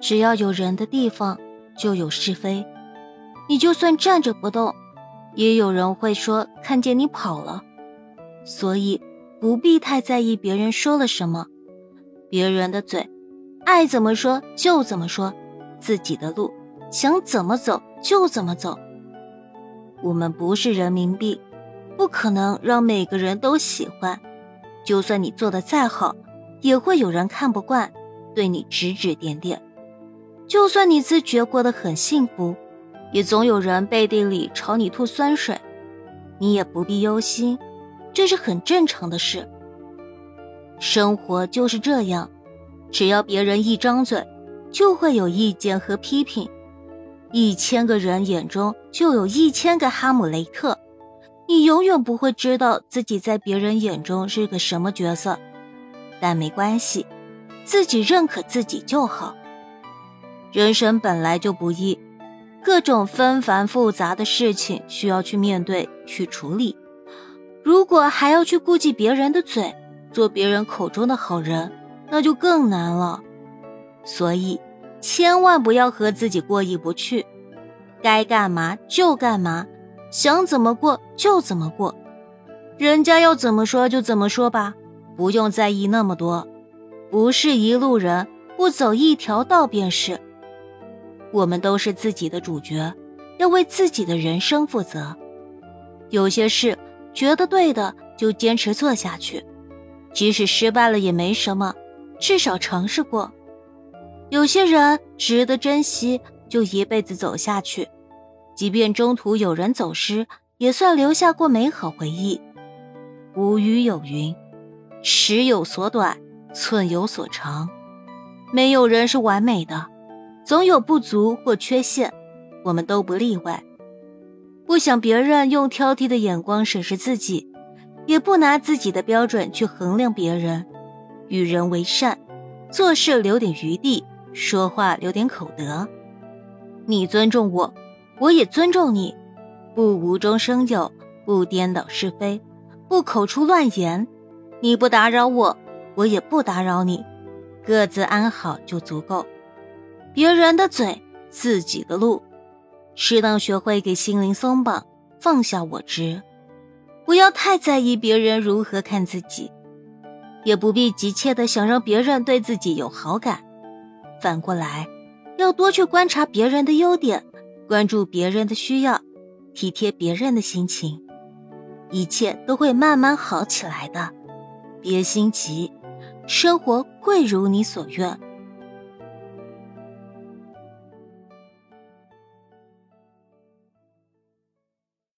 只要有人的地方，就有是非。你就算站着不动，也有人会说看见你跑了。所以不必太在意别人说了什么，别人的嘴，爱怎么说就怎么说，自己的路想怎么走就怎么走。我们不是人民币，不可能让每个人都喜欢。就算你做的再好，也会有人看不惯，对你指指点点。就算你自觉过得很幸福，也总有人背地里朝你吐酸水。你也不必忧心，这是很正常的事。生活就是这样，只要别人一张嘴，就会有意见和批评。一千个人眼中就有一千个哈姆雷特，你永远不会知道自己在别人眼中是个什么角色。但没关系，自己认可自己就好。人生本来就不易，各种纷繁复杂的事情需要去面对、去处理。如果还要去顾及别人的嘴，做别人口中的好人，那就更难了。所以，千万不要和自己过意不去，该干嘛就干嘛，想怎么过就怎么过，人家要怎么说就怎么说吧，不用在意那么多。不是一路人，不走一条道便是。我们都是自己的主角，要为自己的人生负责。有些事觉得对的，就坚持做下去，即使失败了也没什么，至少尝试过。有些人值得珍惜，就一辈子走下去，即便中途有人走失，也算留下过美好回忆。古语有云：“尺有所短，寸有所长。”没有人是完美的。总有不足或缺陷，我们都不例外。不想别人用挑剔的眼光审视自己，也不拿自己的标准去衡量别人。与人为善，做事留点余地，说话留点口德。你尊重我，我也尊重你。不无中生有，不颠倒是非，不口出乱言。你不打扰我，我也不打扰你，各自安好就足够。别人的嘴，自己的路，适当学会给心灵松绑，放下我执，不要太在意别人如何看自己，也不必急切的想让别人对自己有好感。反过来，要多去观察别人的优点，关注别人的需要，体贴别人的心情，一切都会慢慢好起来的。别心急，生活贵如你所愿。